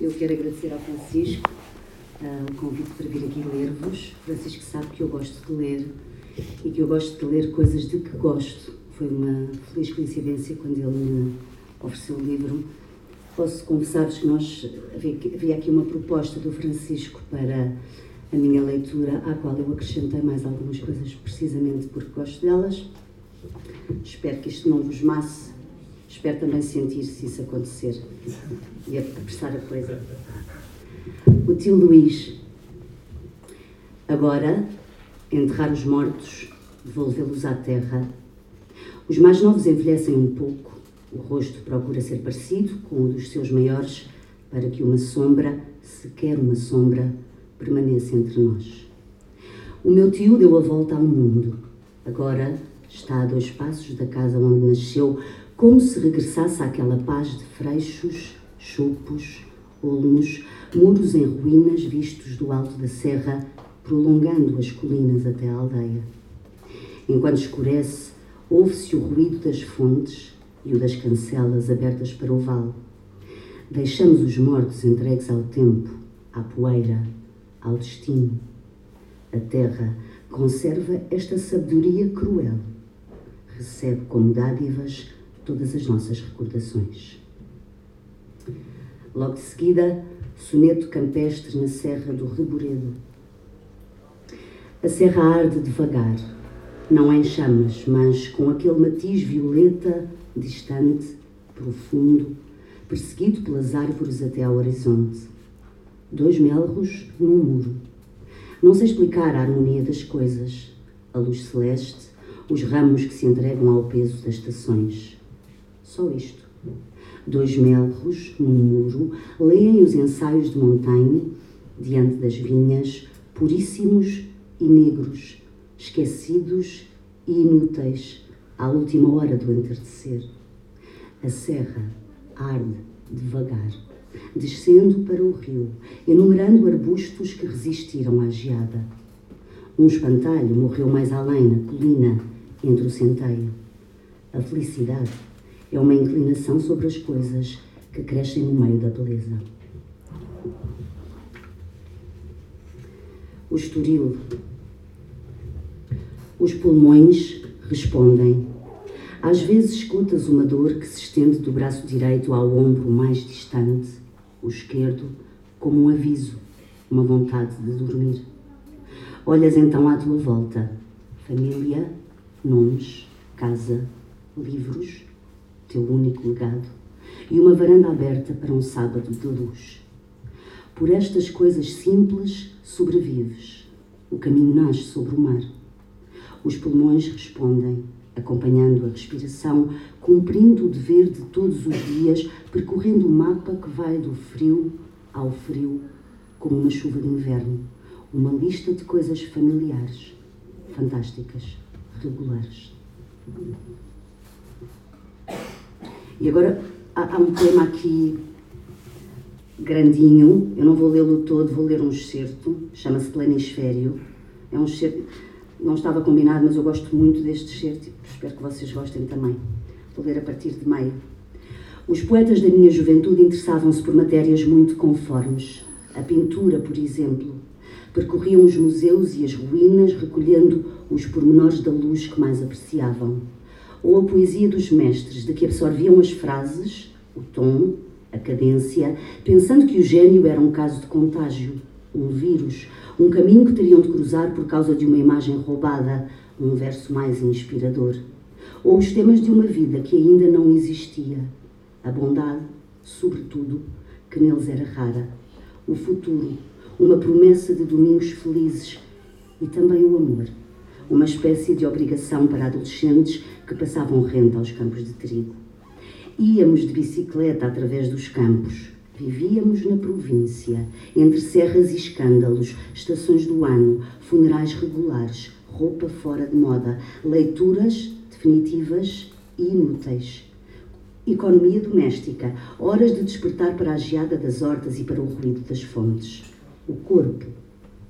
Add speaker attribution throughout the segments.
Speaker 1: Eu quero agradecer ao Francisco uh, o convite para vir aqui ler-vos. Francisco sabe que eu gosto de ler e que eu gosto de ler coisas de que gosto. Foi uma feliz coincidência quando ele me ofereceu o livro. Posso confessar-vos que nós havia aqui uma proposta do Francisco para a minha leitura, à qual eu acrescentei mais algumas coisas precisamente porque gosto delas. Espero que isto não vos masse Espero também sentir se isso acontecer e apressar a coisa. O tio Luís. Agora, enterrar os mortos, devolvê-los à terra. Os mais novos envelhecem um pouco, o rosto procura ser parecido com o dos seus maiores, para que uma sombra, sequer uma sombra, permaneça entre nós. O meu tio deu a volta ao mundo. Agora está a dois passos da casa onde nasceu, como se regressasse àquela paz de freixos, chupos, olmos, muros em ruínas vistos do alto da serra, prolongando as colinas até a aldeia. Enquanto escurece, ouve-se o ruído das fontes e o das cancelas abertas para o vale. Deixamos os mortos entregues ao tempo, à poeira, ao destino. A terra conserva esta sabedoria cruel. Recebe como dádivas todas as nossas recordações. Logo de seguida, soneto campestre na Serra do Reboredo. A serra arde devagar, não em chamas, mas com aquele matiz violeta, distante, profundo, perseguido pelas árvores até ao horizonte. Dois melros num muro. Não sei explicar a harmonia das coisas, a luz celeste, os ramos que se entregam ao peso das estações. Só isto. Dois melros num muro leem os ensaios de Montaigne diante das vinhas, puríssimos e negros, esquecidos e inúteis, à última hora do entardecer. A serra arde devagar, descendo para o rio, enumerando arbustos que resistiram à geada. Um espantalho morreu mais além, na colina, entre o centeio. A felicidade é uma inclinação sobre as coisas que crescem no meio da beleza. O estoril. Os pulmões respondem. Às vezes escutas uma dor que se estende do braço direito ao ombro mais distante, o esquerdo, como um aviso, uma vontade de dormir. Olhas então à tua volta: família, nomes, casa, livros, teu único legado, e uma varanda aberta para um sábado de luz. Por estas coisas simples sobrevives. O caminho nasce sobre o mar. Os pulmões respondem, acompanhando a respiração, cumprindo o dever de todos os dias, percorrendo o mapa que vai do frio ao frio, como uma chuva de inverno, uma lista de coisas familiares, fantásticas, regulares. E agora há, há um poema aqui grandinho, eu não vou lê-lo todo, vou ler um excerto, chama-se Planisfério. É um excerto, não estava combinado, mas eu gosto muito deste excerto e espero que vocês gostem também. Vou ler a partir de maio. Os poetas da minha juventude interessavam-se por matérias muito conformes. A pintura, por exemplo. Percorriam os museus e as ruínas, recolhendo os pormenores da luz que mais apreciavam ou a poesia dos mestres, de que absorviam as frases, o tom, a cadência, pensando que o gênio era um caso de contágio, um vírus, um caminho que teriam de cruzar por causa de uma imagem roubada, um verso mais inspirador. Ou os temas de uma vida que ainda não existia, a bondade, sobretudo, que neles era rara, o futuro, uma promessa de domingos felizes e também o amor uma espécie de obrigação para adolescentes que passavam renta aos campos de trigo. Íamos de bicicleta através dos campos. Vivíamos na província, entre serras e escândalos, estações do ano, funerais regulares, roupa fora de moda, leituras definitivas e inúteis. Economia doméstica, horas de despertar para a geada das hortas e para o ruído das fontes. O corpo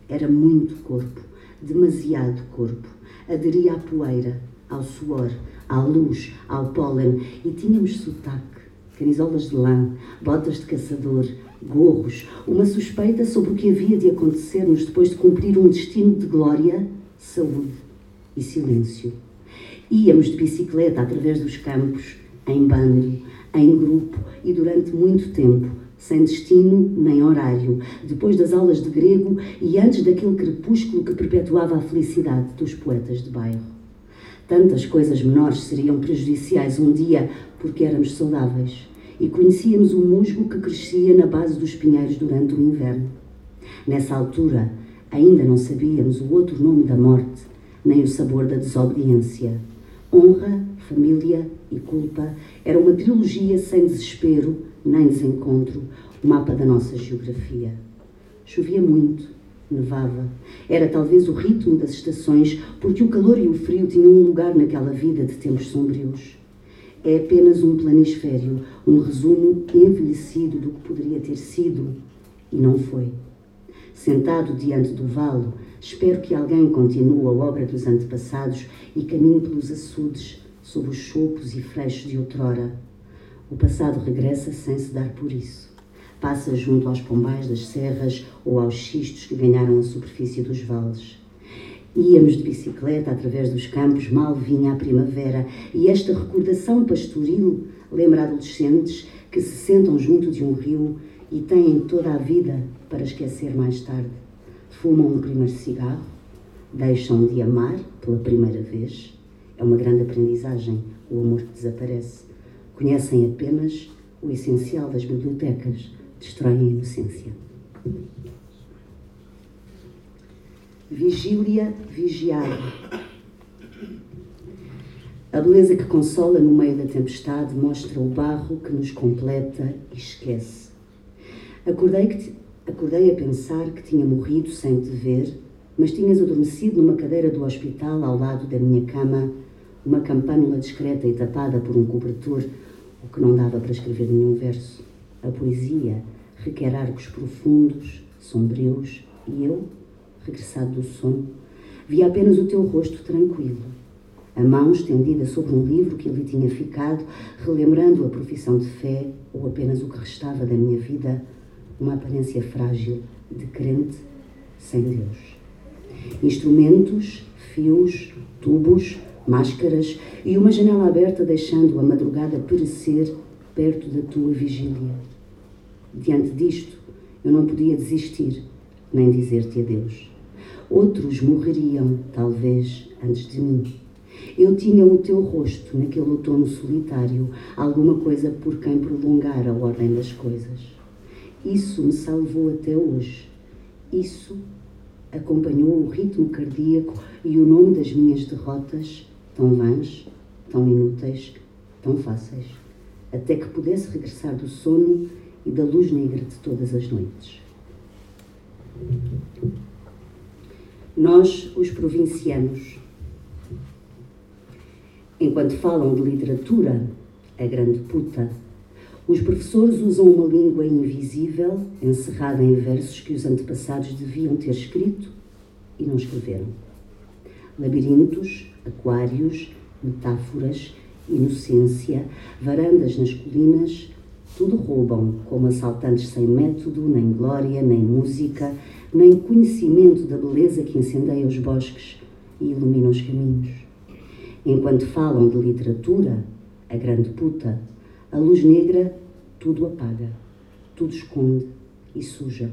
Speaker 1: era muito corpo demasiado corpo. Aderia à poeira, ao suor, à luz, ao pólen e tínhamos sotaque, camisolas de lã, botas de caçador, gorros, uma suspeita sobre o que havia de acontecer-nos depois de cumprir um destino de glória, saúde e silêncio. Íamos de bicicleta através dos campos, em bando, em grupo e durante muito tempo, sem destino nem horário, depois das aulas de grego e antes daquele crepúsculo que perpetuava a felicidade dos poetas de bairro. Tantas coisas menores seriam prejudiciais um dia porque éramos saudáveis e conhecíamos o musgo que crescia na base dos pinheiros durante o inverno. Nessa altura, ainda não sabíamos o outro nome da morte, nem o sabor da desobediência. Honra, família e culpa era uma trilogia sem desespero nem desencontro, o mapa da nossa geografia. Chovia muito, nevava. Era talvez o ritmo das estações, porque o calor e o frio tinham um lugar naquela vida de tempos sombrios. É apenas um planisfério, um resumo envelhecido do que poderia ter sido e não foi. Sentado diante do vale, espero que alguém continue a obra dos antepassados e caminhe pelos açudes, sob os chopos e freixos de outrora. O passado regressa sem se dar por isso. Passa junto aos pombais das serras ou aos xistos que ganharam a superfície dos vales. Íamos de bicicleta através dos campos, mal vinha a primavera, e esta recordação pastoril lembra adolescentes que se sentam junto de um rio e têm toda a vida para esquecer mais tarde. Fumam um primeiro cigarro, deixam de amar pela primeira vez. É uma grande aprendizagem, o amor que desaparece. Conhecem apenas o essencial das bibliotecas, destroem a inocência. Vigília vigiada. A beleza que consola no meio da tempestade mostra o barro que nos completa e esquece. Acordei, que, acordei a pensar que tinha morrido sem te ver, mas tinhas adormecido numa cadeira do hospital ao lado da minha cama, uma campânula discreta e tapada por um cobertor, o que não dava para escrever nenhum verso. A poesia requer arcos profundos, sombrios, e eu regressado do sono, vi apenas o teu rosto tranquilo, a mão estendida sobre um livro que ali tinha ficado, relembrando a profissão de fé ou apenas o que restava da minha vida, uma aparência frágil de crente sem Deus. Instrumentos, fios, tubos, máscaras e uma janela aberta deixando a madrugada perecer perto da tua vigília. Diante disto, eu não podia desistir, nem dizer-te adeus. Outros morreriam, talvez, antes de mim. Eu tinha o teu rosto naquele outono solitário, alguma coisa por quem prolongar a ordem das coisas. Isso me salvou até hoje. Isso acompanhou o ritmo cardíaco e o nome das minhas derrotas, tão vãs, tão inúteis, tão fáceis, até que pudesse regressar do sono e da luz negra de todas as noites. Nós, os provincianos, enquanto falam de literatura, a grande puta, os professores usam uma língua invisível, encerrada em versos que os antepassados deviam ter escrito e não escreveram. Labirintos, aquários, metáforas, inocência, varandas nas colinas, tudo roubam, como assaltantes sem método, nem glória, nem música, nem conhecimento da beleza que incendeia os bosques e ilumina os caminhos. Enquanto falam de literatura, a grande puta, a luz negra tudo apaga, tudo esconde e suja.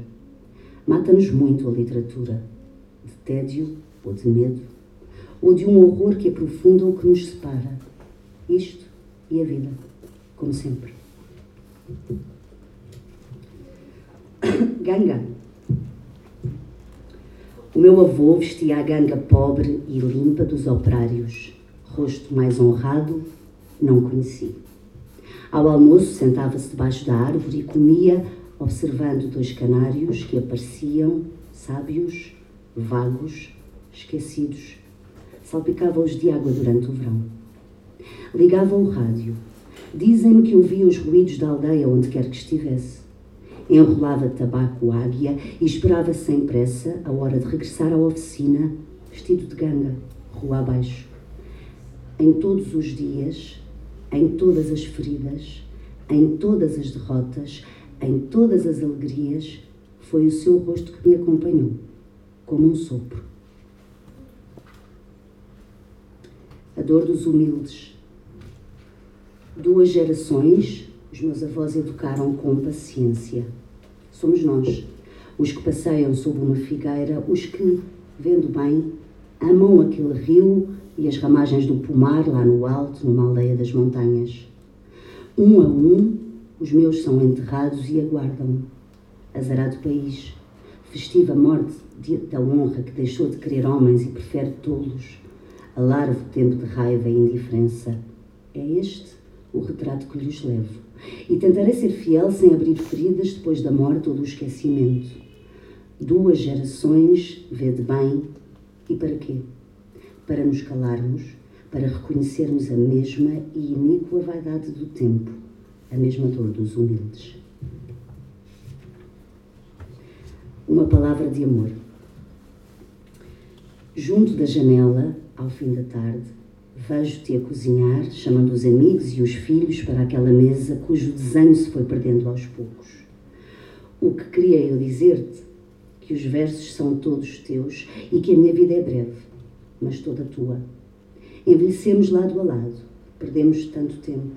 Speaker 1: Mata-nos muito a literatura, de tédio ou de medo, ou de um horror que aprofunda o que nos separa. Isto e a vida, como sempre. Ganga. O meu avô vestia a ganga pobre e limpa dos operários. Rosto mais honrado, não conheci. Ao almoço, sentava-se debaixo da árvore e comia, observando dois canários que apareciam, sábios, vagos, esquecidos. Salpicava-os de água durante o verão. Ligava o rádio Dizem-me que ouvia os ruídos da aldeia onde quer que estivesse. Enrolava tabaco águia e esperava sem pressa a hora de regressar à oficina, vestido de ganga, rua abaixo. Em todos os dias, em todas as feridas, em todas as derrotas, em todas as alegrias, foi o seu rosto que me acompanhou, como um sopro. A dor dos humildes. Duas gerações, os meus avós educaram com paciência. Somos nós, os que passeiam sob uma figueira, os que, vendo bem, amam aquele rio e as ramagens do pomar lá no alto, numa aldeia das montanhas. Um a um, os meus são enterrados e aguardam. Azarado país, festiva morte da honra que deixou de querer homens e prefere tolos, a tempo de raiva e indiferença. É este o retrato que lhes levo. E tentarei ser fiel sem abrir feridas depois da morte ou do esquecimento. Duas gerações, vede bem, e para quê? Para nos calarmos, para reconhecermos a mesma e iníqua vaidade do tempo, a mesma dor dos humildes. Uma palavra de amor. Junto da janela, ao fim da tarde, vejo-te a cozinhar, chamando os amigos e os filhos para aquela mesa cujo desenho se foi perdendo aos poucos. O que queria eu dizer-te? Que os versos são todos teus e que a minha vida é breve, mas toda tua. Envelhecemos lado a lado, perdemos tanto tempo.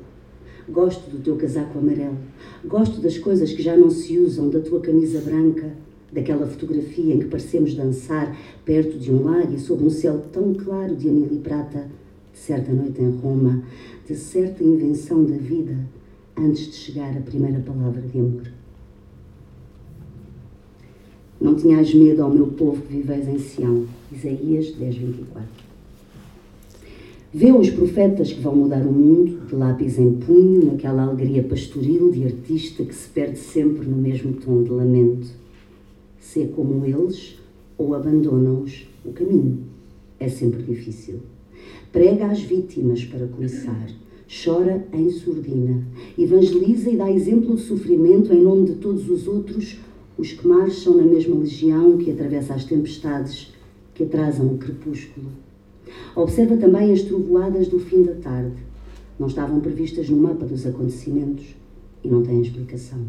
Speaker 1: Gosto do teu casaco amarelo, gosto das coisas que já não se usam, da tua camisa branca, daquela fotografia em que parecemos dançar perto de um lago e sob um céu tão claro de anil e prata, certa noite em Roma, de certa invenção da vida, antes de chegar a primeira palavra de amor. Não tinhas medo ao meu povo que viveis em Sião. Isaías 10, 24. Vê os profetas que vão mudar o mundo, de lápis em punho, naquela alegria pastoril de artista que se perde sempre no mesmo tom de lamento. Ser como eles ou abandonam-os o caminho. É sempre difícil. Prega às vítimas para começar. Chora em surdina. Evangeliza e dá exemplo de sofrimento em nome de todos os outros, os que marcham na mesma legião que atravessa as tempestades que atrasam o crepúsculo. Observa também as trovoadas do fim da tarde. Não estavam previstas no mapa dos acontecimentos e não têm explicação.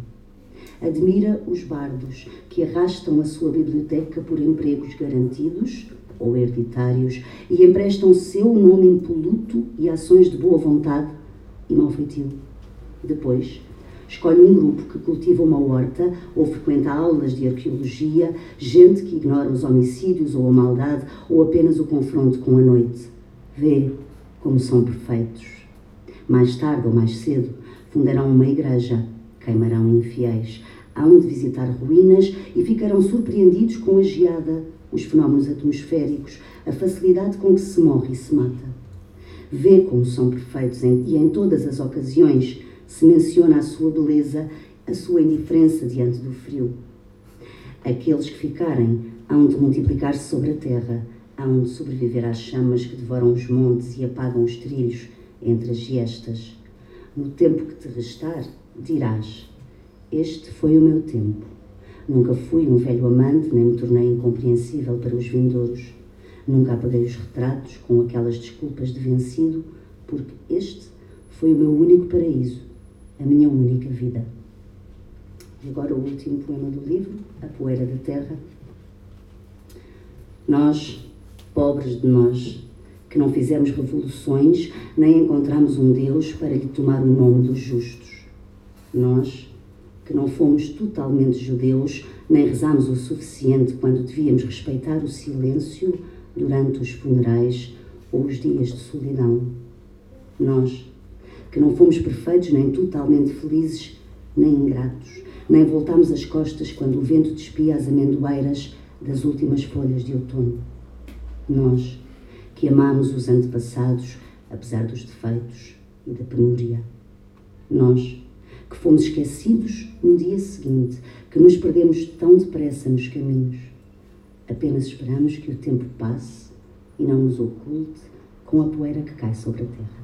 Speaker 1: Admira os bardos que arrastam a sua biblioteca por empregos garantidos ou hereditários e emprestam seu nome impoluto e ações de boa vontade e mau feitio. Depois, escolhe um grupo que cultiva uma horta ou frequenta aulas de arqueologia, gente que ignora os homicídios ou a maldade ou apenas o confronto com a noite. Vê como são perfeitos. Mais tarde ou mais cedo, fundarão uma igreja, queimarão infiéis, hão de visitar ruínas e ficarão surpreendidos com a geada, os fenómenos atmosféricos, a facilidade com que se morre e se mata. Vê como são perfeitos em, e em todas as ocasiões se menciona a sua beleza, a sua indiferença diante do frio. Aqueles que ficarem hão de multiplicar-se sobre a terra, hão de sobreviver às chamas que devoram os montes e apagam os trilhos entre as gestas. No tempo que te restar, dirás: Este foi o meu tempo. Nunca fui um velho amante, nem me tornei incompreensível para os vindouros. Nunca apaguei os retratos com aquelas desculpas de vencido, porque este foi o meu único paraíso, a minha única vida. E agora o último poema do livro, A Poeira da Terra. Nós, pobres de nós, que não fizemos revoluções, nem encontramos um Deus para lhe tomar o nome dos justos. Nós, que não fomos totalmente judeus, nem rezamos o suficiente quando devíamos respeitar o silêncio durante os funerais ou os dias de solidão. Nós, que não fomos perfeitos, nem totalmente felizes, nem ingratos, nem voltámos as costas quando o vento despia as amendoeiras das últimas folhas de outono. Nós, que amamos os antepassados, apesar dos defeitos e da penúria. Nós, que fomos esquecidos no dia seguinte, que nos perdemos tão depressa nos caminhos. Apenas esperamos que o tempo passe e não nos oculte com a poeira que cai sobre a terra.